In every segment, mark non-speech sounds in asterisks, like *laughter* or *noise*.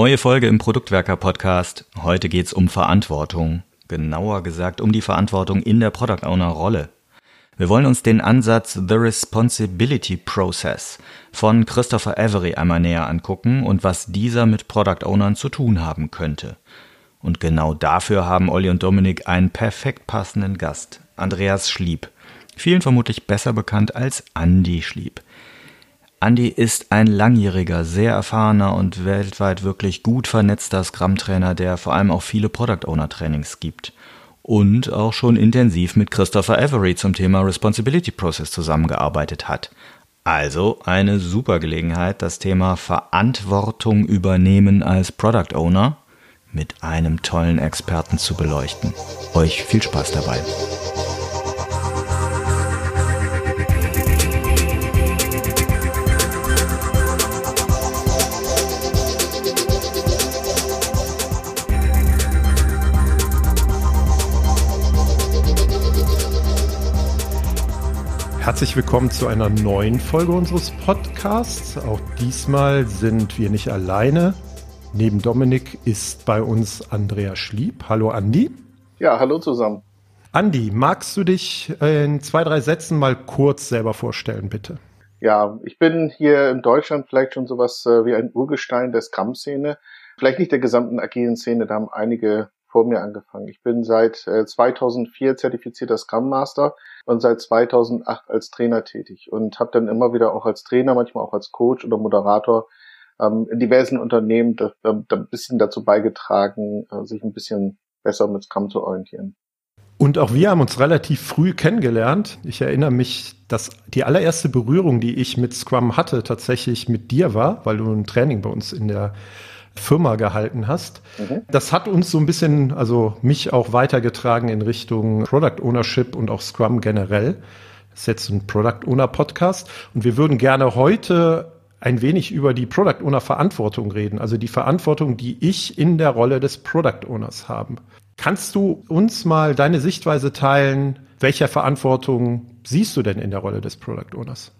Neue Folge im Produktwerker Podcast. Heute geht's um Verantwortung. Genauer gesagt um die Verantwortung in der Product Owner Rolle. Wir wollen uns den Ansatz The Responsibility Process von Christopher Avery einmal näher angucken und was dieser mit Product Ownern zu tun haben könnte. Und genau dafür haben Olli und Dominik einen perfekt passenden Gast, Andreas Schlieb. Vielen vermutlich besser bekannt als Andy Schlieb. Andy ist ein langjähriger, sehr erfahrener und weltweit wirklich gut vernetzter Scrum-Trainer, der vor allem auch viele Product Owner Trainings gibt. Und auch schon intensiv mit Christopher Avery zum Thema Responsibility Process zusammengearbeitet hat. Also eine super Gelegenheit, das Thema Verantwortung übernehmen als Product Owner mit einem tollen Experten zu beleuchten. Euch viel Spaß dabei. Herzlich willkommen zu einer neuen Folge unseres Podcasts. Auch diesmal sind wir nicht alleine. Neben Dominik ist bei uns Andrea Schlieb. Hallo Andi. Ja, hallo zusammen. Andi, magst du dich in zwei, drei Sätzen mal kurz selber vorstellen, bitte? Ja, ich bin hier in Deutschland vielleicht schon sowas äh, wie ein Urgestein der Scrum-Szene. Vielleicht nicht der gesamten agilen Szene, da haben einige vor mir angefangen. Ich bin seit äh, 2004 zertifizierter Scrum Master und seit 2008 als Trainer tätig und habe dann immer wieder auch als Trainer, manchmal auch als Coach oder Moderator ähm, in diversen Unternehmen da, da, da ein bisschen dazu beigetragen, äh, sich ein bisschen besser mit Scrum zu orientieren. Und auch wir haben uns relativ früh kennengelernt. Ich erinnere mich, dass die allererste Berührung, die ich mit Scrum hatte, tatsächlich mit dir war, weil du ein Training bei uns in der Firma gehalten hast. Mhm. Das hat uns so ein bisschen, also mich auch weitergetragen in Richtung Product Ownership und auch Scrum generell. Das ist jetzt ein Product Owner Podcast und wir würden gerne heute ein wenig über die Product Owner Verantwortung reden, also die Verantwortung, die ich in der Rolle des Product Owners habe. Kannst du uns mal deine Sichtweise teilen? Welcher Verantwortung siehst du denn in der Rolle des Product Owners?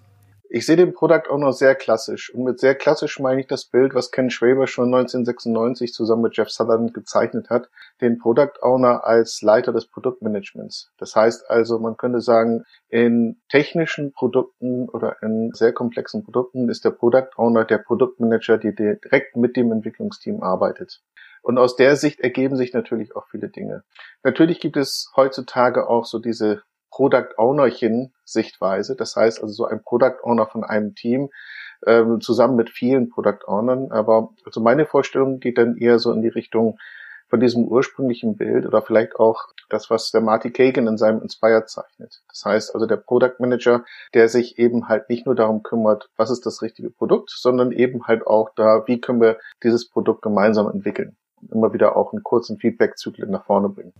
Ich sehe den Product Owner sehr klassisch. Und mit sehr klassisch meine ich das Bild, was Ken Schwaber schon 1996 zusammen mit Jeff Sutherland gezeichnet hat. Den Product Owner als Leiter des Produktmanagements. Das heißt also, man könnte sagen, in technischen Produkten oder in sehr komplexen Produkten ist der Product Owner der Produktmanager, der direkt mit dem Entwicklungsteam arbeitet. Und aus der Sicht ergeben sich natürlich auch viele Dinge. Natürlich gibt es heutzutage auch so diese Product Ownerchen Sichtweise. Das heißt also so ein Product Owner von einem Team ähm, zusammen mit vielen Product Ownern. Aber also meine Vorstellung geht dann eher so in die Richtung von diesem ursprünglichen Bild oder vielleicht auch das, was der Marty Kagan in seinem Inspire zeichnet. Das heißt also der Product Manager, der sich eben halt nicht nur darum kümmert, was ist das richtige Produkt, sondern eben halt auch da, wie können wir dieses Produkt gemeinsam entwickeln. Immer wieder auch einen kurzen Feedback-Zyklen nach vorne bringen.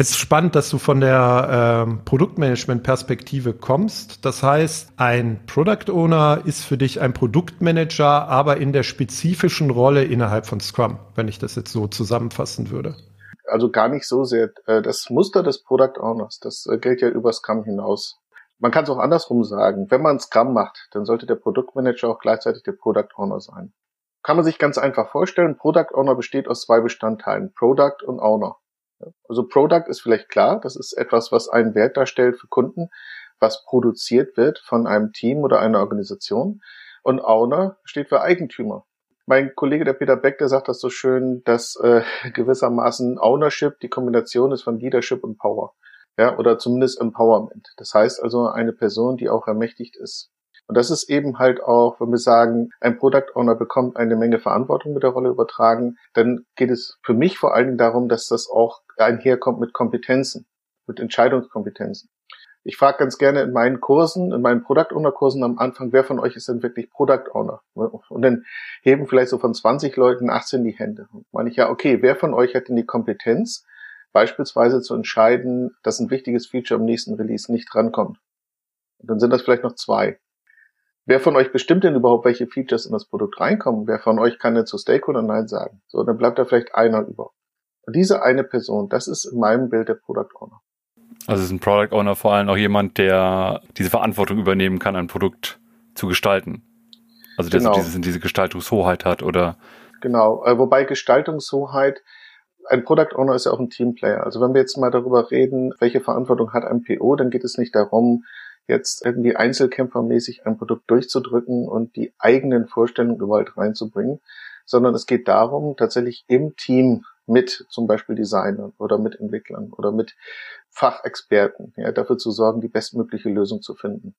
Es ist spannend, dass du von der ähm, Produktmanagement-Perspektive kommst. Das heißt, ein Product Owner ist für dich ein Produktmanager, aber in der spezifischen Rolle innerhalb von Scrum, wenn ich das jetzt so zusammenfassen würde. Also gar nicht so sehr. Äh, das Muster des Product Owners, das äh, gilt ja über Scrum hinaus. Man kann es auch andersrum sagen. Wenn man Scrum macht, dann sollte der Produktmanager auch gleichzeitig der Product Owner sein. Kann man sich ganz einfach vorstellen. Product Owner besteht aus zwei Bestandteilen, Product und Owner. Also Product ist vielleicht klar, das ist etwas, was einen Wert darstellt für Kunden, was produziert wird von einem Team oder einer Organisation. Und Owner steht für Eigentümer. Mein Kollege der Peter Beck, der sagt das so schön, dass äh, *laughs* gewissermaßen Ownership die Kombination ist von Leadership und Power. Ja, oder zumindest Empowerment. Das heißt also eine Person, die auch ermächtigt ist. Und das ist eben halt auch, wenn wir sagen, ein Product Owner bekommt eine Menge Verantwortung mit der Rolle übertragen, dann geht es für mich vor allen Dingen darum, dass das auch einherkommt mit Kompetenzen, mit Entscheidungskompetenzen. Ich frage ganz gerne in meinen Kursen, in meinen Product Owner Kursen am Anfang, wer von euch ist denn wirklich Product Owner? Und dann heben vielleicht so von 20 Leuten 18 die Hände. Und meine ich ja, okay, wer von euch hat denn die Kompetenz, beispielsweise zu entscheiden, dass ein wichtiges Feature im nächsten Release nicht rankommt? Und dann sind das vielleicht noch zwei. Wer von euch bestimmt denn überhaupt, welche Features in das Produkt reinkommen? Wer von euch kann denn zu Stakeholder Nein sagen? So, dann bleibt da vielleicht einer über. Und diese eine Person, das ist in meinem Bild der Product Owner. Also ist ein Product Owner vor allem auch jemand, der diese Verantwortung übernehmen kann, ein Produkt zu gestalten. Also der genau. so diese, diese Gestaltungshoheit hat oder Genau, äh, wobei Gestaltungshoheit, ein Product Owner ist ja auch ein Teamplayer. Also wenn wir jetzt mal darüber reden, welche Verantwortung hat ein PO, dann geht es nicht darum, jetzt irgendwie einzelkämpfermäßig ein Produkt durchzudrücken und die eigenen Vorstellungen gewollt reinzubringen, sondern es geht darum, tatsächlich im Team mit zum Beispiel Designern oder mit Entwicklern oder mit Fachexperten ja, dafür zu sorgen, die bestmögliche Lösung zu finden.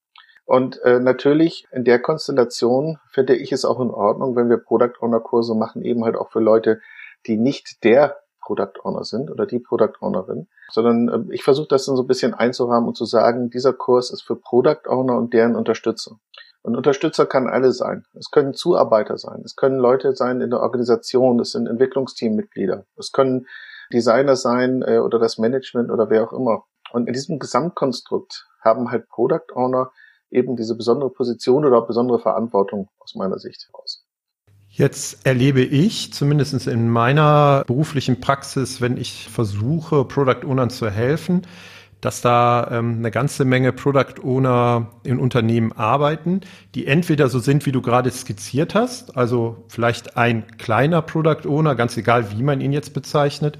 Und äh, natürlich in der Konstellation finde ich es auch in Ordnung, wenn wir Product Owner Kurse machen, eben halt auch für Leute, die nicht der Product Owner sind oder die Product Ownerin, sondern äh, ich versuche das dann so ein bisschen einzurahmen und zu sagen, dieser Kurs ist für Product Owner und deren Unterstützer. Und Unterstützer kann alle sein. Es können Zuarbeiter sein. Es können Leute sein in der Organisation. Es sind Entwicklungsteammitglieder. Es können Designer sein äh, oder das Management oder wer auch immer. Und in diesem Gesamtkonstrukt haben halt Product Owner eben diese besondere Position oder besondere Verantwortung aus meiner Sicht heraus. Jetzt erlebe ich, zumindest in meiner beruflichen Praxis, wenn ich versuche, Product Ownern zu helfen, dass da ähm, eine ganze Menge Product Owner in Unternehmen arbeiten, die entweder so sind, wie du gerade skizziert hast, also vielleicht ein kleiner Product Owner, ganz egal, wie man ihn jetzt bezeichnet,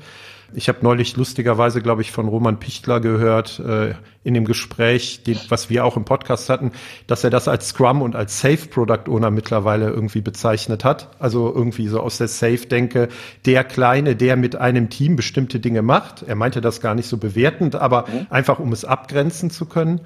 ich habe neulich lustigerweise, glaube ich, von Roman Pichtler gehört äh, in dem Gespräch, den, was wir auch im Podcast hatten, dass er das als Scrum und als Safe Product Owner mittlerweile irgendwie bezeichnet hat. Also irgendwie so aus der Safe-Denke, der Kleine, der mit einem Team bestimmte Dinge macht. Er meinte das gar nicht so bewertend, aber mhm. einfach um es abgrenzen zu können.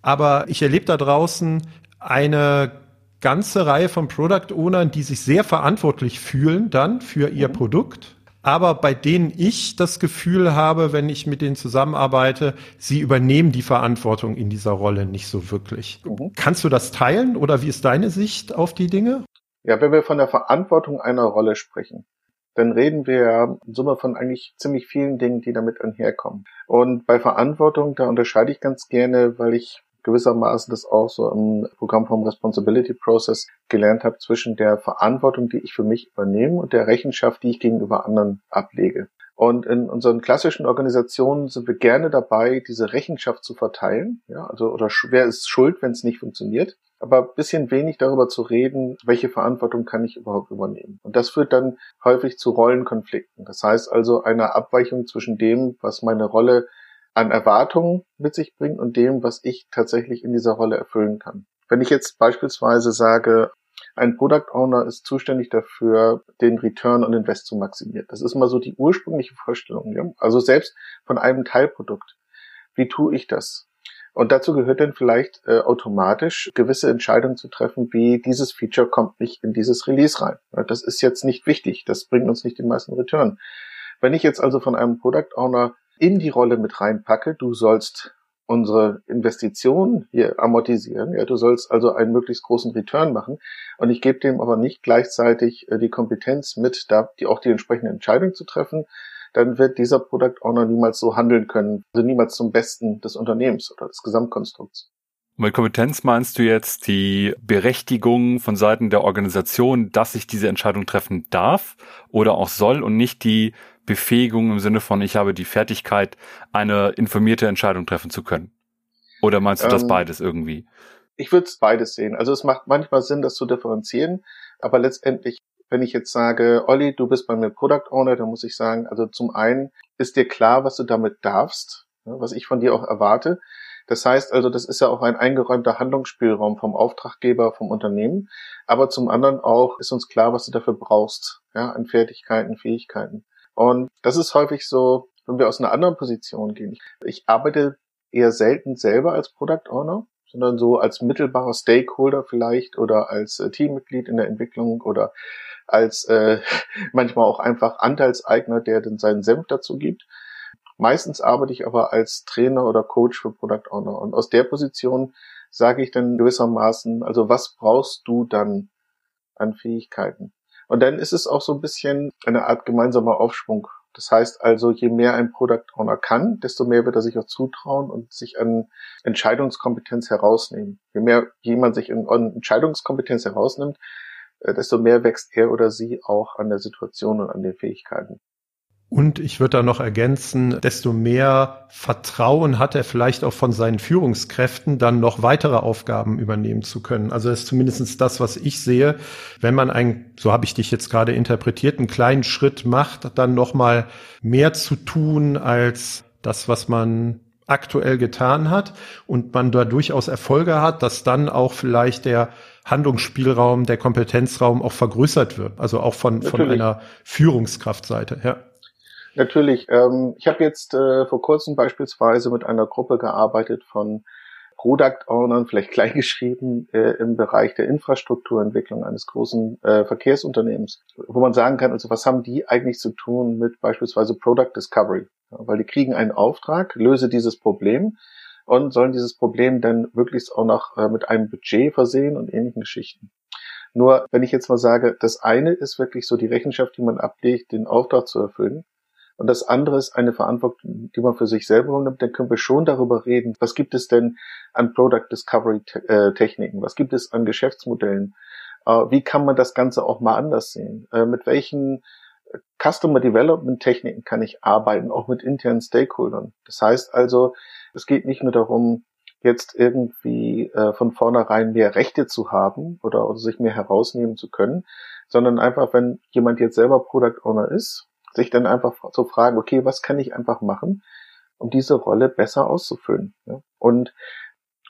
Aber ich erlebe da draußen eine ganze Reihe von Product Ownern, die sich sehr verantwortlich fühlen dann für ihr mhm. Produkt aber bei denen ich das Gefühl habe, wenn ich mit denen zusammenarbeite, sie übernehmen die Verantwortung in dieser Rolle nicht so wirklich. Mhm. Kannst du das teilen oder wie ist deine Sicht auf die Dinge? Ja, wenn wir von der Verantwortung einer Rolle sprechen, dann reden wir ja in Summe von eigentlich ziemlich vielen Dingen, die damit einherkommen. Und bei Verantwortung, da unterscheide ich ganz gerne, weil ich gewissermaßen das auch so im Programm vom Responsibility Process gelernt habe, zwischen der Verantwortung, die ich für mich übernehme und der Rechenschaft, die ich gegenüber anderen ablege. Und in unseren klassischen Organisationen sind wir gerne dabei, diese Rechenschaft zu verteilen. Ja, also, oder wer ist schuld, wenn es nicht funktioniert? Aber bisschen wenig darüber zu reden, welche Verantwortung kann ich überhaupt übernehmen. Und das führt dann häufig zu Rollenkonflikten. Das heißt also einer Abweichung zwischen dem, was meine Rolle an Erwartungen mit sich bringt und dem, was ich tatsächlich in dieser Rolle erfüllen kann. Wenn ich jetzt beispielsweise sage, ein Product Owner ist zuständig dafür, den Return on Invest zu maximieren. Das ist mal so die ursprüngliche Vorstellung. Ja? Also selbst von einem Teilprodukt. Wie tue ich das? Und dazu gehört dann vielleicht äh, automatisch gewisse Entscheidungen zu treffen, wie dieses Feature kommt nicht in dieses Release rein. Das ist jetzt nicht wichtig. Das bringt uns nicht den meisten Return. Wenn ich jetzt also von einem Product Owner in die Rolle mit reinpacke. Du sollst unsere Investitionen hier amortisieren. Ja, du sollst also einen möglichst großen Return machen. Und ich gebe dem aber nicht gleichzeitig äh, die Kompetenz mit, da die auch die entsprechende Entscheidung zu treffen. Dann wird dieser Product Owner niemals so handeln können, also niemals zum Besten des Unternehmens oder des Gesamtkonstrukts. Mit Kompetenz meinst du jetzt die Berechtigung von Seiten der Organisation, dass ich diese Entscheidung treffen darf oder auch soll und nicht die Befähigung im Sinne von, ich habe die Fertigkeit, eine informierte Entscheidung treffen zu können? Oder meinst du das ähm, beides irgendwie? Ich würde es beides sehen. Also es macht manchmal Sinn, das zu differenzieren, aber letztendlich, wenn ich jetzt sage, Olli, du bist bei mir Product Owner, dann muss ich sagen, also zum einen ist dir klar, was du damit darfst, ne, was ich von dir auch erwarte. Das heißt also, das ist ja auch ein eingeräumter Handlungsspielraum vom Auftraggeber, vom Unternehmen. Aber zum anderen auch ist uns klar, was du dafür brauchst, ja, an Fertigkeiten, Fähigkeiten. Und das ist häufig so, wenn wir aus einer anderen Position gehen. Ich arbeite eher selten selber als Product Owner, sondern so als mittelbarer Stakeholder vielleicht oder als äh, Teammitglied in der Entwicklung oder als äh, *laughs* manchmal auch einfach Anteilseigner, der dann seinen Senf dazu gibt. Meistens arbeite ich aber als Trainer oder Coach für Product Owner. Und aus der Position sage ich dann gewissermaßen, also was brauchst du dann an Fähigkeiten? Und dann ist es auch so ein bisschen eine Art gemeinsamer Aufschwung. Das heißt also, je mehr ein Product Owner kann, desto mehr wird er sich auch zutrauen und sich an Entscheidungskompetenz herausnehmen. Je mehr jemand sich an Entscheidungskompetenz herausnimmt, äh, desto mehr wächst er oder sie auch an der Situation und an den Fähigkeiten. Und ich würde da noch ergänzen, desto mehr Vertrauen hat er vielleicht auch von seinen Führungskräften, dann noch weitere Aufgaben übernehmen zu können. Also das ist zumindest das, was ich sehe. Wenn man ein, so habe ich dich jetzt gerade interpretiert, einen kleinen Schritt macht, dann noch mal mehr zu tun als das, was man aktuell getan hat und man da durchaus Erfolge hat, dass dann auch vielleicht der Handlungsspielraum, der Kompetenzraum auch vergrößert wird. Also auch von, von einer Führungskraftseite, ja. Natürlich. Ähm, ich habe jetzt äh, vor kurzem beispielsweise mit einer Gruppe gearbeitet von Product Ownern, vielleicht *laughs* kleingeschrieben, äh, im Bereich der Infrastrukturentwicklung eines großen äh, Verkehrsunternehmens, wo man sagen kann, also was haben die eigentlich zu tun mit beispielsweise Product Discovery? Ja, weil die kriegen einen Auftrag, löse dieses Problem und sollen dieses Problem dann wirklich auch noch äh, mit einem Budget versehen und ähnlichen Geschichten. Nur, wenn ich jetzt mal sage, das eine ist wirklich so die Rechenschaft, die man ablegt, den Auftrag zu erfüllen und das andere ist eine Verantwortung, die man für sich selber nimmt, dann können wir schon darüber reden, was gibt es denn an Product Discovery äh, Techniken, was gibt es an Geschäftsmodellen, äh, wie kann man das Ganze auch mal anders sehen, äh, mit welchen Customer Development Techniken kann ich arbeiten, auch mit internen Stakeholdern. Das heißt also, es geht nicht nur darum, jetzt irgendwie von vornherein mehr Rechte zu haben oder sich mehr herausnehmen zu können, sondern einfach, wenn jemand jetzt selber Product Owner ist sich dann einfach zu fragen, okay, was kann ich einfach machen, um diese Rolle besser auszufüllen. Ja? Und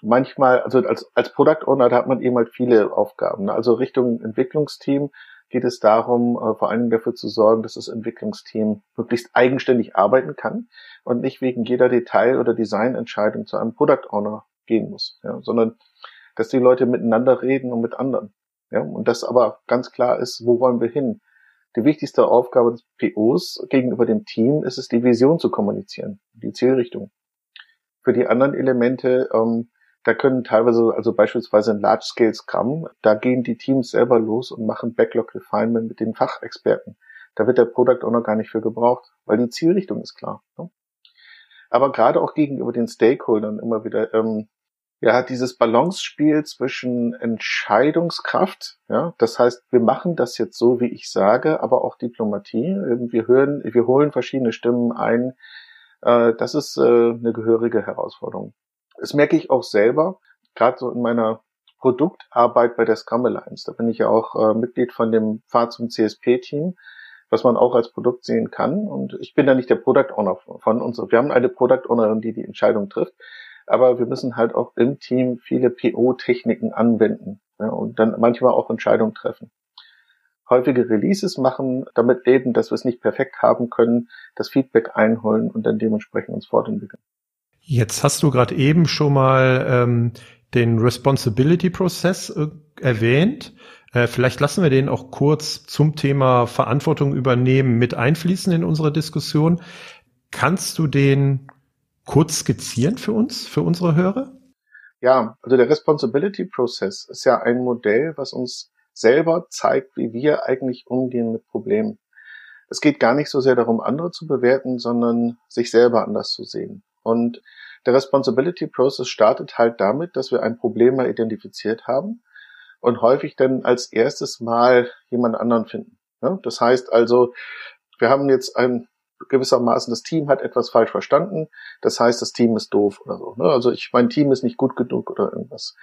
manchmal, also als, als Product Owner, da hat man eben halt viele Aufgaben. Ne? Also Richtung Entwicklungsteam geht es darum, äh, vor Dingen dafür zu sorgen, dass das Entwicklungsteam möglichst eigenständig arbeiten kann und nicht wegen jeder Detail- oder Designentscheidung zu einem Product Owner gehen muss, ja? sondern dass die Leute miteinander reden und mit anderen. Ja? Und das aber ganz klar ist, wo wollen wir hin? Die wichtigste Aufgabe des POs gegenüber dem Team ist es, die Vision zu kommunizieren, die Zielrichtung. Für die anderen Elemente, ähm, da können teilweise, also beispielsweise in Large Scale Scrum, da gehen die Teams selber los und machen Backlog Refinement mit den Fachexperten. Da wird der Product Owner gar nicht für gebraucht, weil die Zielrichtung ist klar. Ne? Aber gerade auch gegenüber den Stakeholdern immer wieder ähm, ja, dieses Balance-Spiel zwischen Entscheidungskraft, ja, das heißt, wir machen das jetzt so, wie ich sage, aber auch Diplomatie. Wir hören, wir holen verschiedene Stimmen ein. Äh, das ist äh, eine gehörige Herausforderung. Das merke ich auch selber, gerade so in meiner Produktarbeit bei der Scrum Alliance. Da bin ich ja auch äh, Mitglied von dem Fahrt zum CSP-Team, was man auch als Produkt sehen kann. Und ich bin da nicht der Product Owner von uns. Wir haben eine Product Ownerin, die die Entscheidung trifft aber wir müssen halt auch im Team viele PO-Techniken anwenden ja, und dann manchmal auch Entscheidungen treffen. Häufige Releases machen, damit leben, dass wir es nicht perfekt haben können, das Feedback einholen und dann dementsprechend uns fortentwickeln. Jetzt hast du gerade eben schon mal ähm, den Responsibility-Prozess äh, erwähnt. Äh, vielleicht lassen wir den auch kurz zum Thema Verantwortung übernehmen mit einfließen in unsere Diskussion. Kannst du den kurz skizzieren für uns, für unsere Hörer? Ja, also der Responsibility Process ist ja ein Modell, was uns selber zeigt, wie wir eigentlich umgehen mit Problemen. Es geht gar nicht so sehr darum, andere zu bewerten, sondern sich selber anders zu sehen. Und der Responsibility Process startet halt damit, dass wir ein Problem mal identifiziert haben und häufig dann als erstes Mal jemand anderen finden. Das heißt also, wir haben jetzt ein gewissermaßen, das Team hat etwas falsch verstanden, das heißt, das Team ist doof oder so. Ne? Also ich, mein Team ist nicht gut genug oder irgendwas.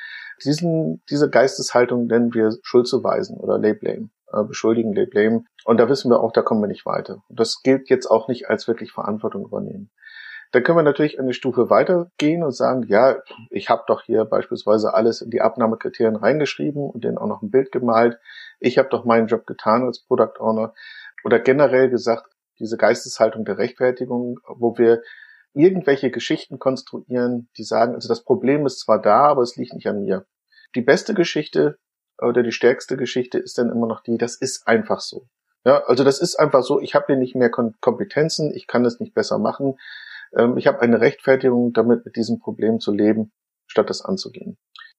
Diesen, diese Geisteshaltung nennen wir Schuldzuweisen oder Lay äh, beschuldigen, Lay Und da wissen wir auch, da kommen wir nicht weiter. Und das gilt jetzt auch nicht als wirklich Verantwortung übernehmen. Dann können wir natürlich eine Stufe weitergehen und sagen, ja, ich habe doch hier beispielsweise alles in die Abnahmekriterien reingeschrieben und denen auch noch ein Bild gemalt. Ich habe doch meinen Job getan als Product Owner. Oder generell gesagt, diese Geisteshaltung der Rechtfertigung, wo wir irgendwelche Geschichten konstruieren, die sagen, also das Problem ist zwar da, aber es liegt nicht an mir. Die beste Geschichte oder die stärkste Geschichte ist dann immer noch die, das ist einfach so. Ja, also das ist einfach so, ich habe hier nicht mehr Kompetenzen, ich kann es nicht besser machen. Ähm, ich habe eine Rechtfertigung, damit mit diesem Problem zu leben, statt das anzugehen.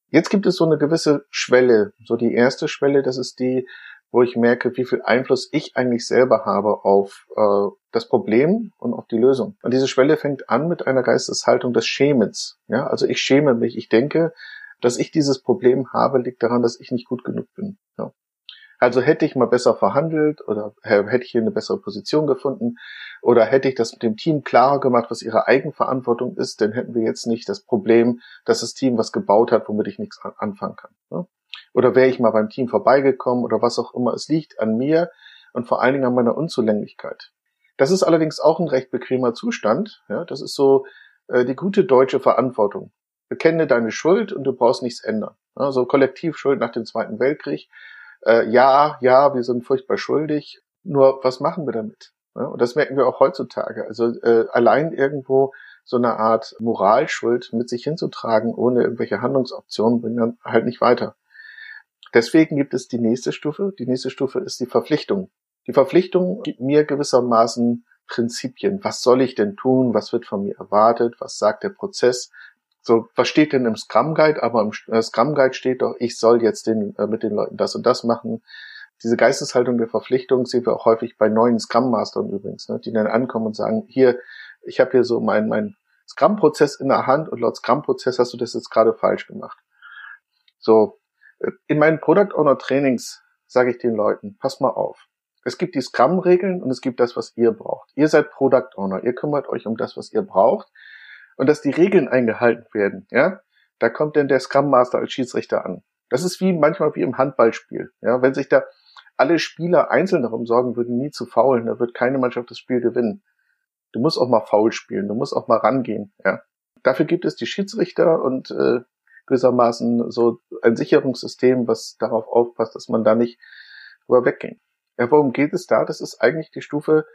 Jetzt gibt es so eine gewisse Schwelle. So die erste Schwelle, das ist die, wo ich merke, wie viel Einfluss ich eigentlich selber habe auf äh, das Problem und auf die Lösung. Und diese Schwelle fängt an mit einer Geisteshaltung des Schämens. Ja, also ich schäme mich. Ich denke, dass ich dieses Problem habe, liegt daran, dass ich nicht gut genug bin. Ja. Also hätte ich mal besser verhandelt oder hätte ich hier eine bessere Position gefunden oder hätte ich das mit dem Team klarer gemacht, was ihre Eigenverantwortung ist, dann hätten wir jetzt nicht das Problem, dass das Team was gebaut hat, womit ich nichts anfangen kann. Ne? Oder wäre ich mal beim Team vorbeigekommen oder was auch immer. Es liegt an mir und vor allen Dingen an meiner Unzulänglichkeit. Das ist allerdings auch ein recht bequemer Zustand. Ja, das ist so äh, die gute deutsche Verantwortung. Bekenne deine Schuld und du brauchst nichts ändern. Also Kollektivschuld nach dem Zweiten Weltkrieg äh, ja, ja, wir sind furchtbar schuldig, nur was machen wir damit? Ja, und das merken wir auch heutzutage. Also äh, allein irgendwo so eine Art Moralschuld mit sich hinzutragen, ohne irgendwelche Handlungsoptionen, bringt dann halt nicht weiter. Deswegen gibt es die nächste Stufe. Die nächste Stufe ist die Verpflichtung. Die Verpflichtung gibt mir gewissermaßen Prinzipien. Was soll ich denn tun? Was wird von mir erwartet? Was sagt der Prozess? so, was steht denn im Scrum Guide? Aber im äh, Scrum Guide steht doch, ich soll jetzt den, äh, mit den Leuten das und das machen. Diese Geisteshaltung der Verpflichtung sehen wir auch häufig bei neuen Scrum Mastern übrigens, ne, die dann ankommen und sagen, hier, ich habe hier so mein, mein Scrum-Prozess in der Hand und laut Scrum-Prozess hast du das jetzt gerade falsch gemacht. So, in meinen Product Owner Trainings sage ich den Leuten, pass mal auf. Es gibt die Scrum-Regeln und es gibt das, was ihr braucht. Ihr seid Product Owner, ihr kümmert euch um das, was ihr braucht und dass die Regeln eingehalten werden, ja, da kommt dann der Scrum Master als Schiedsrichter an. Das ist wie manchmal wie im Handballspiel, ja, wenn sich da alle Spieler einzeln darum sorgen würden, nie zu faulen, da wird keine Mannschaft das Spiel gewinnen. Du musst auch mal faul spielen, du musst auch mal rangehen, ja. Dafür gibt es die Schiedsrichter und äh, gewissermaßen so ein Sicherungssystem, was darauf aufpasst, dass man da nicht drüber wegging. Ja, worum geht es da? Das ist eigentlich die Stufe,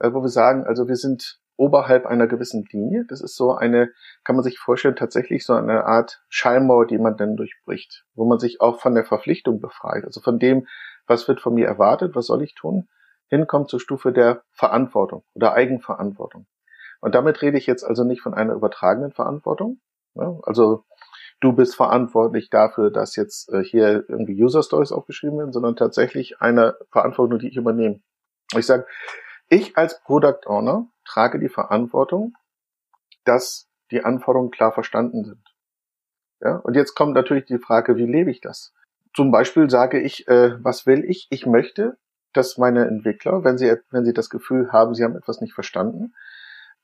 äh, wo wir sagen, also wir sind oberhalb einer gewissen Linie. Das ist so eine, kann man sich vorstellen, tatsächlich so eine Art Schallmauer, die man dann durchbricht, wo man sich auch von der Verpflichtung befreit, also von dem, was wird von mir erwartet, was soll ich tun, hinkommt zur Stufe der Verantwortung oder Eigenverantwortung. Und damit rede ich jetzt also nicht von einer übertragenen Verantwortung. Ja, also du bist verantwortlich dafür, dass jetzt äh, hier irgendwie User Stories aufgeschrieben werden, sondern tatsächlich eine Verantwortung, die ich übernehme. Ich sage, ich als Product Owner trage die Verantwortung, dass die Anforderungen klar verstanden sind. Ja, und jetzt kommt natürlich die Frage, wie lebe ich das? Zum Beispiel sage ich, äh, was will ich? Ich möchte, dass meine Entwickler, wenn sie, wenn sie das Gefühl haben, sie haben etwas nicht verstanden,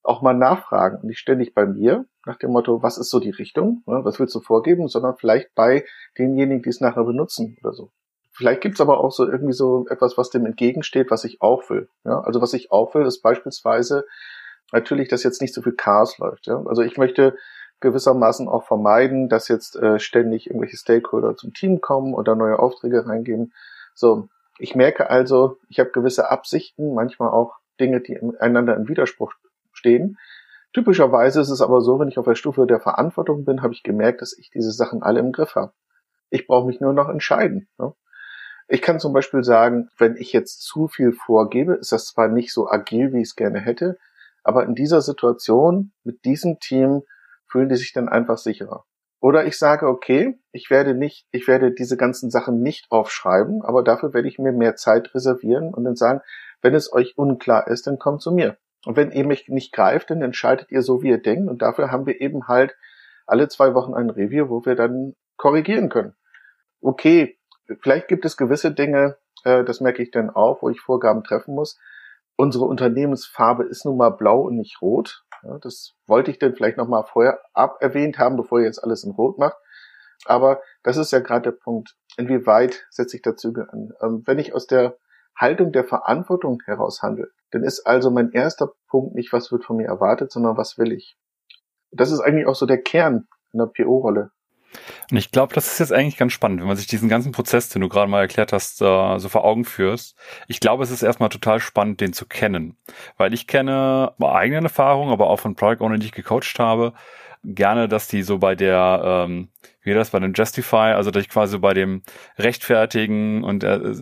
auch mal nachfragen nicht ständig bei mir nach dem Motto, was ist so die Richtung, ne, was willst du vorgeben, sondern vielleicht bei denjenigen, die es nachher benutzen oder so. Vielleicht gibt's aber auch so irgendwie so etwas, was dem entgegensteht, was ich auch will. Ja? Also was ich auch will, ist beispielsweise natürlich, dass jetzt nicht so viel Chaos läuft. Ja? Also ich möchte gewissermaßen auch vermeiden, dass jetzt äh, ständig irgendwelche Stakeholder zum Team kommen oder neue Aufträge reingeben. So, ich merke also, ich habe gewisse Absichten, manchmal auch Dinge, die einander im Widerspruch stehen. Typischerweise ist es aber so, wenn ich auf der Stufe der Verantwortung bin, habe ich gemerkt, dass ich diese Sachen alle im Griff habe. Ich brauche mich nur noch entscheiden. Ne? Ich kann zum Beispiel sagen, wenn ich jetzt zu viel vorgebe, ist das zwar nicht so agil, wie ich es gerne hätte, aber in dieser Situation mit diesem Team fühlen die sich dann einfach sicherer. Oder ich sage, okay, ich werde nicht, ich werde diese ganzen Sachen nicht aufschreiben, aber dafür werde ich mir mehr Zeit reservieren und dann sagen, wenn es euch unklar ist, dann kommt zu mir. Und wenn ihr mich nicht greift, dann entscheidet ihr so, wie ihr denkt. Und dafür haben wir eben halt alle zwei Wochen ein Review, wo wir dann korrigieren können. Okay, vielleicht gibt es gewisse Dinge, äh, das merke ich dann auch, wo ich Vorgaben treffen muss. Unsere Unternehmensfarbe ist nun mal blau und nicht rot. Ja, das wollte ich dann vielleicht noch mal vorher aberwähnt haben, bevor ihr jetzt alles in Rot macht. Aber das ist ja gerade der Punkt. Inwieweit setze ich da Züge an? Ähm, wenn ich aus der Haltung der Verantwortung heraus handle, dann ist also mein erster Punkt nicht, was wird von mir erwartet, sondern was will ich. Das ist eigentlich auch so der Kern einer PO-Rolle. Und ich glaube, das ist jetzt eigentlich ganz spannend, wenn man sich diesen ganzen Prozess, den du gerade mal erklärt hast, äh, so vor Augen führst. Ich glaube, es ist erstmal total spannend, den zu kennen. Weil ich kenne bei eigenen Erfahrungen, aber auch von Product Owner, die ich gecoacht habe, gerne, dass die so bei der, ähm, wie das, bei dem Justify, also dass ich quasi bei dem Rechtfertigen und äh,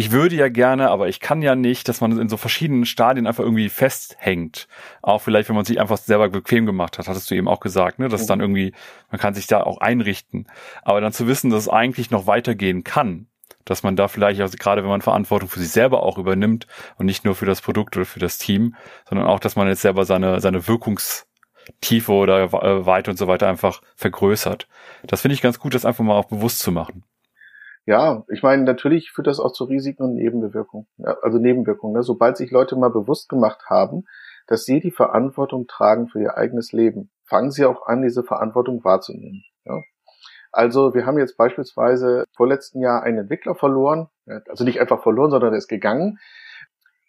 ich würde ja gerne, aber ich kann ja nicht, dass man in so verschiedenen Stadien einfach irgendwie festhängt. Auch vielleicht, wenn man sich einfach selber bequem gemacht hat, hattest du eben auch gesagt, ne, dass mhm. dann irgendwie, man kann sich da auch einrichten. Aber dann zu wissen, dass es eigentlich noch weitergehen kann, dass man da vielleicht, also gerade wenn man Verantwortung für sich selber auch übernimmt und nicht nur für das Produkt oder für das Team, sondern auch, dass man jetzt selber seine, seine Wirkungstiefe oder äh, Weite und so weiter einfach vergrößert. Das finde ich ganz gut, das einfach mal auch bewusst zu machen. Ja, ich meine, natürlich führt das auch zu Risiken und Nebenwirkungen. Also Nebenwirkungen. Ne? Sobald sich Leute mal bewusst gemacht haben, dass sie die Verantwortung tragen für ihr eigenes Leben, fangen sie auch an, diese Verantwortung wahrzunehmen. Ja? Also wir haben jetzt beispielsweise vorletzten Jahr einen Entwickler verloren, also nicht einfach verloren, sondern er ist gegangen,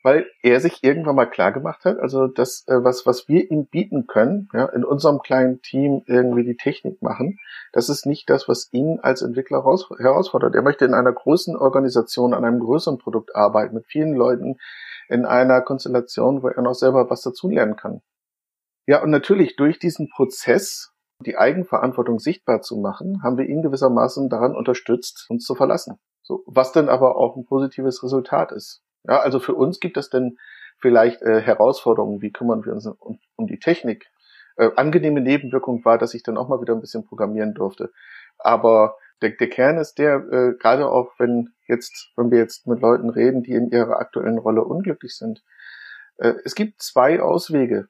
weil er sich irgendwann mal klar gemacht hat, also das, äh, was, was wir ihm bieten können, ja, in unserem kleinen Team irgendwie die Technik machen, das ist nicht das, was ihn als Entwickler raus, herausfordert. Er möchte in einer großen Organisation, an einem größeren Produkt arbeiten, mit vielen Leuten, in einer Konstellation, wo er noch selber was dazulernen kann. Ja, und natürlich durch diesen Prozess, die Eigenverantwortung sichtbar zu machen, haben wir ihn gewissermaßen daran unterstützt, uns zu verlassen. So, was denn aber auch ein positives Resultat ist. Ja, also für uns gibt es denn vielleicht äh, Herausforderungen, wie kümmern wir uns um, um die Technik. Äh, angenehme Nebenwirkung war, dass ich dann auch mal wieder ein bisschen programmieren durfte. Aber der, der Kern ist der, äh, gerade auch wenn jetzt, wenn wir jetzt mit Leuten reden, die in ihrer aktuellen Rolle unglücklich sind, äh, es gibt zwei Auswege.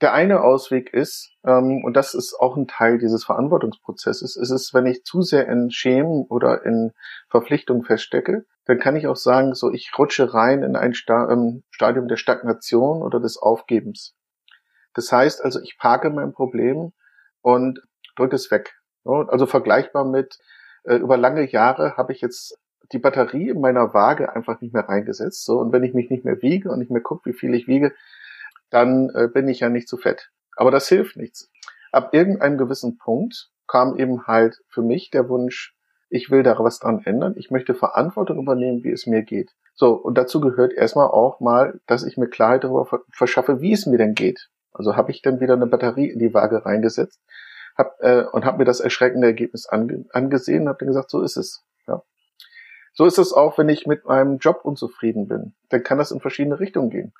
Der eine Ausweg ist, ähm, und das ist auch ein Teil dieses Verantwortungsprozesses, ist es, wenn ich zu sehr in Schemen oder in Verpflichtungen feststecke, dann kann ich auch sagen, so ich rutsche rein in ein ähm, Stadium der Stagnation oder des Aufgebens. Das heißt also, ich parke mein Problem und drücke es weg. Also vergleichbar mit, äh, über lange Jahre habe ich jetzt die Batterie in meiner Waage einfach nicht mehr reingesetzt. So, und wenn ich mich nicht mehr wiege und nicht mehr gucke, wie viel ich wiege, dann äh, bin ich ja nicht zu fett. Aber das hilft nichts. Ab irgendeinem gewissen Punkt kam eben halt für mich der Wunsch, ich will da was dran ändern, ich möchte Verantwortung übernehmen, wie es mir geht. So, und dazu gehört erstmal auch mal, dass ich mir Klarheit darüber verschaffe, wie es mir denn geht. Also habe ich dann wieder eine Batterie in die Waage reingesetzt hab, äh, und habe mir das erschreckende Ergebnis ange angesehen und habe dann gesagt, so ist es. Ja. So ist es auch, wenn ich mit meinem Job unzufrieden bin. Dann kann das in verschiedene Richtungen gehen.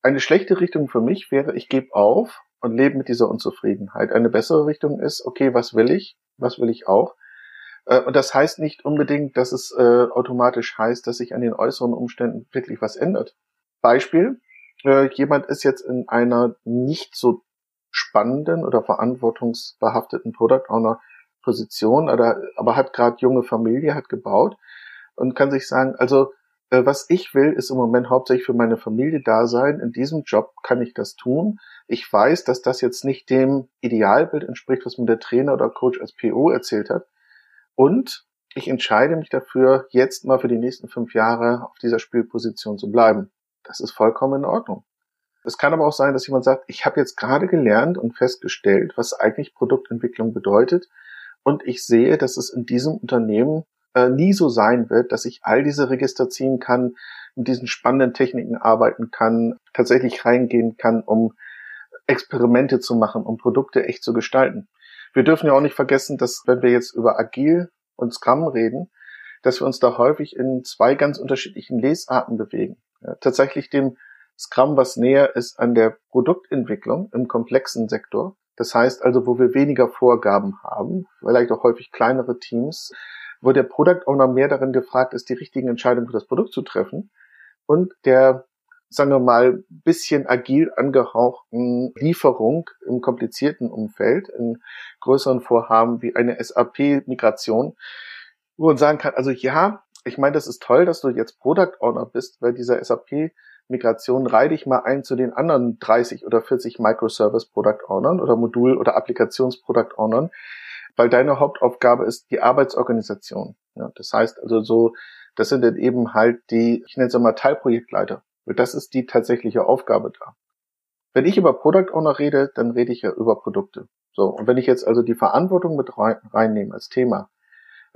Eine schlechte Richtung für mich wäre, ich gebe auf und lebe mit dieser Unzufriedenheit. Eine bessere Richtung ist, okay, was will ich? Was will ich auch? Äh, und das heißt nicht unbedingt, dass es äh, automatisch heißt, dass sich an den äußeren Umständen wirklich was ändert. Beispiel, äh, jemand ist jetzt in einer nicht so spannenden oder verantwortungsbehafteten Product Owner Position, aber hat gerade junge Familie, hat gebaut und kann sich sagen, also was ich will, ist im Moment hauptsächlich für meine Familie da sein. In diesem Job kann ich das tun. Ich weiß, dass das jetzt nicht dem Idealbild entspricht, was mir der Trainer oder Coach als PO erzählt hat. Und ich entscheide mich dafür, jetzt mal für die nächsten fünf Jahre auf dieser Spielposition zu bleiben. Das ist vollkommen in Ordnung. Es kann aber auch sein, dass jemand sagt, ich habe jetzt gerade gelernt und festgestellt, was eigentlich Produktentwicklung bedeutet. Und ich sehe, dass es in diesem Unternehmen äh, nie so sein wird, dass ich all diese Register ziehen kann, mit diesen spannenden Techniken arbeiten kann, tatsächlich reingehen kann, um Experimente zu machen, um Produkte echt zu gestalten. Wir dürfen ja auch nicht vergessen, dass wenn wir jetzt über Agil und Scrum reden, dass wir uns da häufig in zwei ganz unterschiedlichen Lesarten bewegen. Ja, tatsächlich dem Scrum was näher ist an der Produktentwicklung im komplexen Sektor. Das heißt also, wo wir weniger Vorgaben haben, vielleicht auch häufig kleinere Teams, wo der Product Owner mehr darin gefragt ist, die richtigen Entscheidungen für das Produkt zu treffen und der, sagen wir mal, bisschen agil angehauchten Lieferung im komplizierten Umfeld, in größeren Vorhaben wie eine SAP-Migration, wo man sagen kann, also ja, ich meine, das ist toll, dass du jetzt Product Owner bist, weil dieser SAP Migration reih dich mal ein zu den anderen 30 oder 40 Microservice Product Ownern oder Modul- oder Applikations Product Ownern, weil deine Hauptaufgabe ist die Arbeitsorganisation. Ja, das heißt also so, das sind dann eben halt die, ich nenne es mal Teilprojektleiter. Weil das ist die tatsächliche Aufgabe da. Wenn ich über Product Owner rede, dann rede ich ja über Produkte. So, und wenn ich jetzt also die Verantwortung mit rein, reinnehme als Thema,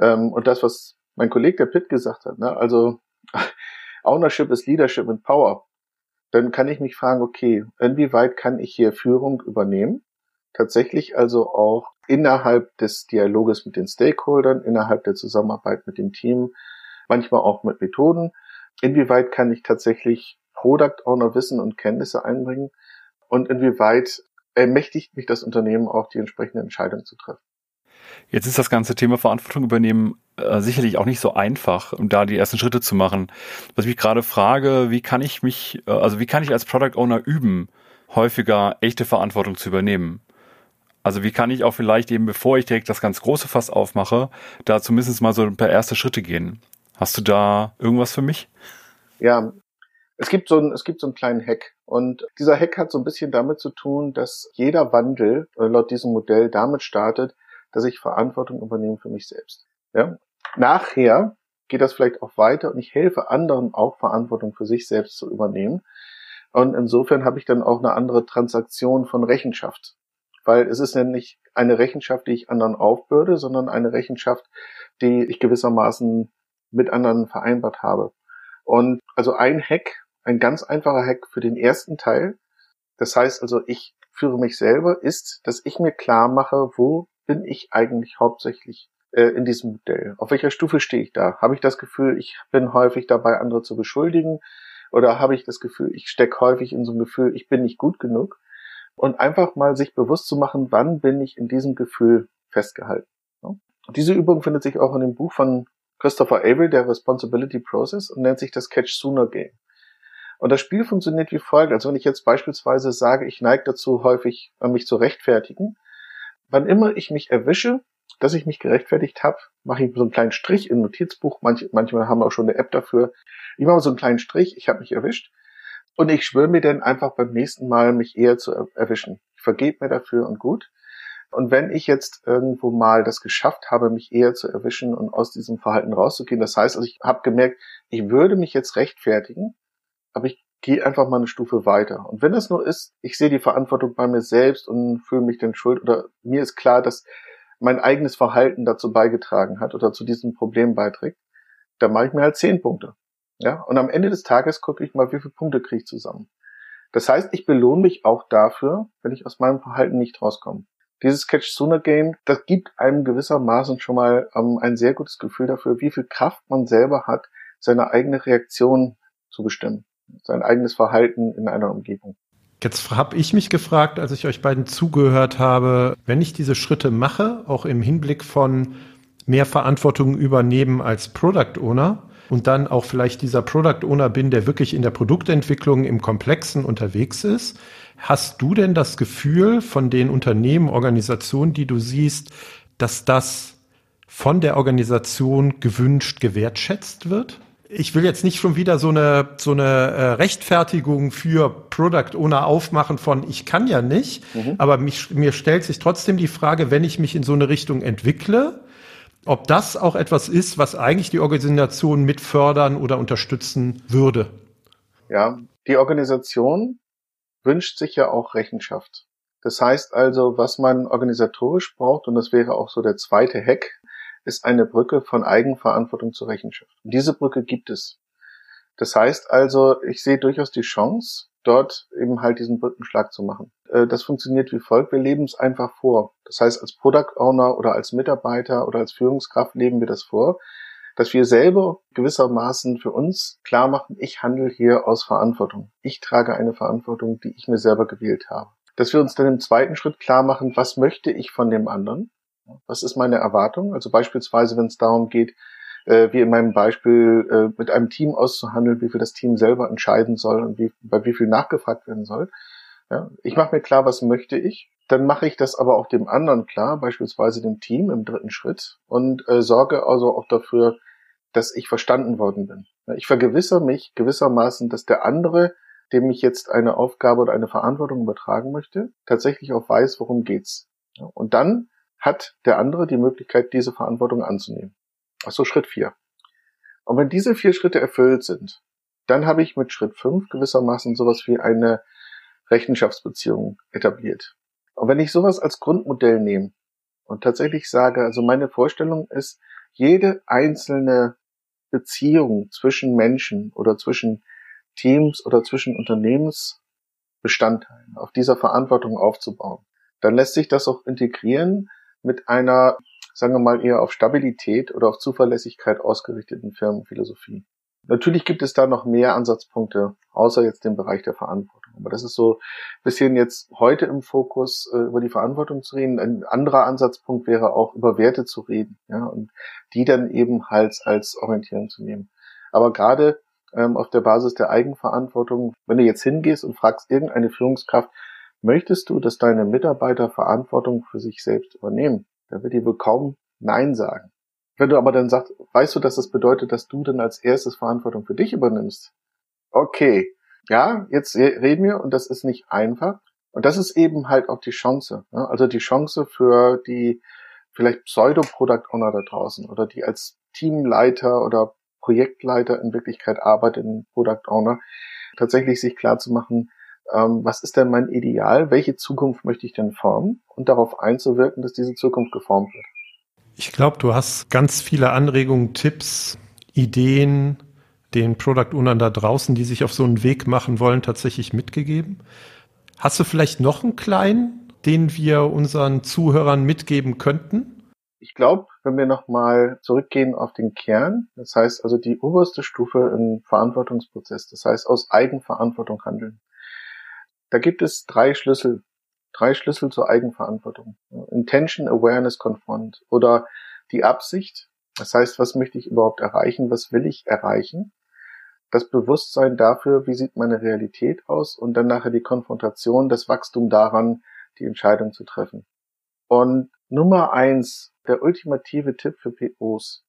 ähm, und das, was mein Kollege der Pitt gesagt hat, ne, also *laughs* Ownership ist Leadership and Power. Dann kann ich mich fragen, okay, inwieweit kann ich hier Führung übernehmen? Tatsächlich also auch innerhalb des Dialoges mit den Stakeholdern, innerhalb der Zusammenarbeit mit dem Team, manchmal auch mit Methoden. Inwieweit kann ich tatsächlich Product Owner Wissen und Kenntnisse einbringen? Und inwieweit ermächtigt mich das Unternehmen auch, die entsprechende Entscheidung zu treffen? Jetzt ist das ganze Thema Verantwortung übernehmen äh, sicherlich auch nicht so einfach, um da die ersten Schritte zu machen. Was ich mich gerade frage, wie kann ich mich, äh, also wie kann ich als Product Owner üben, häufiger echte Verantwortung zu übernehmen? Also wie kann ich auch vielleicht eben, bevor ich direkt das ganz große Fass aufmache, da zumindest mal so ein paar erste Schritte gehen? Hast du da irgendwas für mich? Ja, es gibt so ein, es gibt so einen kleinen Hack. Und dieser Hack hat so ein bisschen damit zu tun, dass jeder Wandel äh, laut diesem Modell damit startet, dass ich Verantwortung übernehme für mich selbst. Ja? Nachher geht das vielleicht auch weiter und ich helfe anderen auch Verantwortung für sich selbst zu übernehmen. Und insofern habe ich dann auch eine andere Transaktion von Rechenschaft. Weil es ist ja nicht eine Rechenschaft, die ich anderen aufbürde, sondern eine Rechenschaft, die ich gewissermaßen mit anderen vereinbart habe. Und also ein Hack, ein ganz einfacher Hack für den ersten Teil. Das heißt also, ich führe mich selber, ist, dass ich mir klar mache, wo bin ich eigentlich hauptsächlich äh, in diesem Modell? Auf welcher Stufe stehe ich da? Habe ich das Gefühl, ich bin häufig dabei, andere zu beschuldigen? Oder habe ich das Gefühl, ich stecke häufig in so einem Gefühl, ich bin nicht gut genug? Und einfach mal sich bewusst zu machen, wann bin ich in diesem Gefühl festgehalten. Diese Übung findet sich auch in dem Buch von Christopher Avery, der Responsibility Process, und nennt sich das Catch Sooner Game. Und das Spiel funktioniert wie folgt. Also wenn ich jetzt beispielsweise sage, ich neige dazu häufig, mich zu rechtfertigen, wann immer ich mich erwische, dass ich mich gerechtfertigt habe, mache ich so einen kleinen Strich im Notizbuch. Manch, manchmal haben wir auch schon eine App dafür. Ich mache so einen kleinen Strich, ich habe mich erwischt. Und ich schwöre mir dann einfach beim nächsten Mal, mich eher zu erwischen. Ich vergebe mir dafür und gut. Und wenn ich jetzt irgendwo mal das geschafft habe, mich eher zu erwischen und aus diesem Verhalten rauszugehen, das heißt, also ich habe gemerkt, ich würde mich jetzt rechtfertigen, aber ich gehe einfach mal eine Stufe weiter. Und wenn es nur ist, ich sehe die Verantwortung bei mir selbst und fühle mich dann schuld oder mir ist klar, dass mein eigenes Verhalten dazu beigetragen hat oder zu diesem Problem beiträgt, dann mache ich mir halt zehn Punkte. Ja, und am Ende des Tages gucke ich mal, wie viele Punkte kriege ich zusammen. Das heißt, ich belohne mich auch dafür, wenn ich aus meinem Verhalten nicht rauskomme. Dieses Catch Sooner Game, das gibt einem gewissermaßen schon mal ähm, ein sehr gutes Gefühl dafür, wie viel Kraft man selber hat, seine eigene Reaktion zu bestimmen, sein eigenes Verhalten in einer Umgebung. Jetzt habe ich mich gefragt, als ich euch beiden zugehört habe, wenn ich diese Schritte mache, auch im Hinblick von mehr Verantwortung übernehmen als Product Owner und dann auch vielleicht dieser Product Owner bin, der wirklich in der Produktentwicklung im Komplexen unterwegs ist, hast du denn das Gefühl von den Unternehmen, Organisationen, die du siehst, dass das von der Organisation gewünscht, gewertschätzt wird? ich will jetzt nicht schon wieder so eine, so eine äh, Rechtfertigung für Product Owner aufmachen von ich kann ja nicht, mhm. aber mich, mir stellt sich trotzdem die Frage, wenn ich mich in so eine Richtung entwickle, ob das auch etwas ist, was eigentlich die Organisation mit fördern oder unterstützen würde. Ja, die Organisation wünscht sich ja auch Rechenschaft. Das heißt also, was man organisatorisch braucht, und das wäre auch so der zweite Hack, ist eine Brücke von Eigenverantwortung zur Rechenschaft. Und diese Brücke gibt es. Das heißt also, ich sehe durchaus die Chance, dort eben halt diesen Brückenschlag zu machen. Äh, das funktioniert wie folgt. Wir leben es einfach vor. Das heißt, als Product Owner oder als Mitarbeiter oder als Führungskraft leben wir das vor, dass wir selber gewissermaßen für uns klar machen, ich handle hier aus Verantwortung. Ich trage eine Verantwortung, die ich mir selber gewählt habe. Dass wir uns dann im zweiten Schritt klar machen, was möchte ich von dem anderen? Was ist meine Erwartung? Also beispielsweise, wenn es darum geht, äh, wie in meinem Beispiel äh, mit einem Team auszuhandeln, wie viel das Team selber entscheiden soll und wie, bei wie viel nachgefragt werden soll. Ja, ich mache mir klar, was möchte ich. Dann mache ich das aber auch dem anderen klar, beispielsweise dem Team im dritten Schritt und äh, sorge also auch dafür, dass ich verstanden worden bin. Ich vergewissere mich gewissermaßen, dass der andere, dem ich jetzt eine Aufgabe oder eine Verantwortung übertragen möchte, tatsächlich auch weiß, worum geht's. Und dann hat der andere die Möglichkeit, diese Verantwortung anzunehmen. Achso, Schritt vier. Und wenn diese vier Schritte erfüllt sind, dann habe ich mit Schritt fünf gewissermaßen sowas wie eine Rechenschaftsbeziehung etabliert. Und wenn ich sowas als Grundmodell nehme und tatsächlich sage, also meine Vorstellung ist, jede einzelne Beziehung zwischen Menschen oder zwischen Teams oder zwischen Unternehmensbestandteilen auf dieser Verantwortung aufzubauen, dann lässt sich das auch integrieren mit einer, sagen wir mal, eher auf Stabilität oder auf Zuverlässigkeit ausgerichteten Firmenphilosophie. Natürlich gibt es da noch mehr Ansatzpunkte, außer jetzt dem Bereich der Verantwortung. Aber das ist so ein bisschen jetzt heute im Fokus, äh, über die Verantwortung zu reden. Ein anderer Ansatzpunkt wäre auch über Werte zu reden, ja, und die dann eben halt als Orientierung zu nehmen. Aber gerade ähm, auf der Basis der Eigenverantwortung, wenn du jetzt hingehst und fragst irgendeine Führungskraft, möchtest du, dass deine Mitarbeiter Verantwortung für sich selbst übernehmen? Da wird die wohl kaum Nein sagen. Wenn du aber dann sagst, weißt du, dass das bedeutet, dass du dann als erstes Verantwortung für dich übernimmst? Okay, ja, jetzt reden wir und das ist nicht einfach. Und das ist eben halt auch die Chance. Ne? Also die Chance für die vielleicht Pseudo-Product Owner da draußen oder die als Teamleiter oder Projektleiter in Wirklichkeit arbeitenden Product Owner, tatsächlich sich klar zu machen, ähm, was ist denn mein Ideal, welche Zukunft möchte ich denn formen und darauf einzuwirken, dass diese Zukunft geformt wird. Ich glaube, du hast ganz viele Anregungen, Tipps, Ideen den Product Ownern da draußen, die sich auf so einen Weg machen wollen, tatsächlich mitgegeben. Hast du vielleicht noch einen kleinen, den wir unseren Zuhörern mitgeben könnten? Ich glaube, wenn wir nochmal zurückgehen auf den Kern, das heißt also die oberste Stufe im Verantwortungsprozess, das heißt aus Eigenverantwortung handeln. Da gibt es drei Schlüssel, drei Schlüssel zur Eigenverantwortung. Intention, Awareness, Confront oder die Absicht. Das heißt, was möchte ich überhaupt erreichen? Was will ich erreichen? Das Bewusstsein dafür, wie sieht meine Realität aus? Und dann nachher die Konfrontation, das Wachstum daran, die Entscheidung zu treffen. Und Nummer eins, der ultimative Tipp für POs,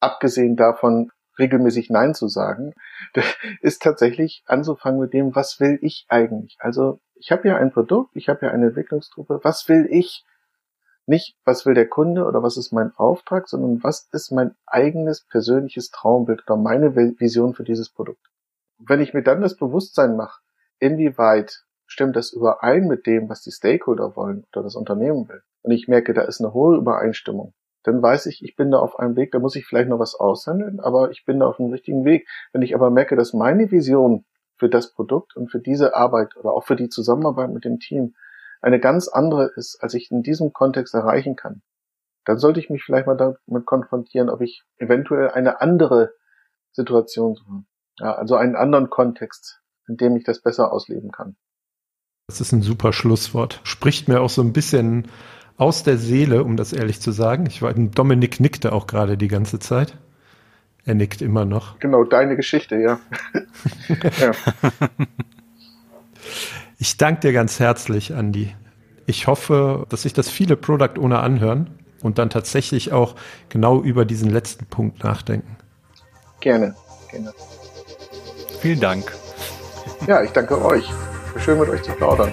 abgesehen davon, regelmäßig Nein zu sagen, *laughs* ist tatsächlich anzufangen mit dem, was will ich eigentlich? Also ich habe ja ein Produkt, ich habe ja eine Entwicklungstruppe, was will ich? Nicht, was will der Kunde oder was ist mein Auftrag, sondern was ist mein eigenes persönliches Traumbild oder meine Vision für dieses Produkt. Wenn ich mir dann das Bewusstsein mache, inwieweit stimmt das überein mit dem, was die Stakeholder wollen oder das Unternehmen will, und ich merke, da ist eine hohe Übereinstimmung, dann weiß ich, ich bin da auf einem Weg, da muss ich vielleicht noch was aushandeln, aber ich bin da auf dem richtigen Weg. Wenn ich aber merke, dass meine Vision für das Produkt und für diese Arbeit oder auch für die Zusammenarbeit mit dem Team eine ganz andere ist, als ich in diesem Kontext erreichen kann, dann sollte ich mich vielleicht mal damit konfrontieren, ob ich eventuell eine andere Situation suche. Ja, also einen anderen Kontext, in dem ich das besser ausleben kann. Das ist ein super Schlusswort. Spricht mir auch so ein bisschen aus der Seele, um das ehrlich zu sagen. Ich war, Dominik nickte auch gerade die ganze Zeit. Er nickt immer noch. Genau, deine Geschichte, ja. *laughs* ja. Ich danke dir ganz herzlich, Andy. Ich hoffe, dass sich das viele Product Owner anhören und dann tatsächlich auch genau über diesen letzten Punkt nachdenken. Gerne, gerne. Vielen Dank. Ja, ich danke euch. Schön mit euch zu plaudern.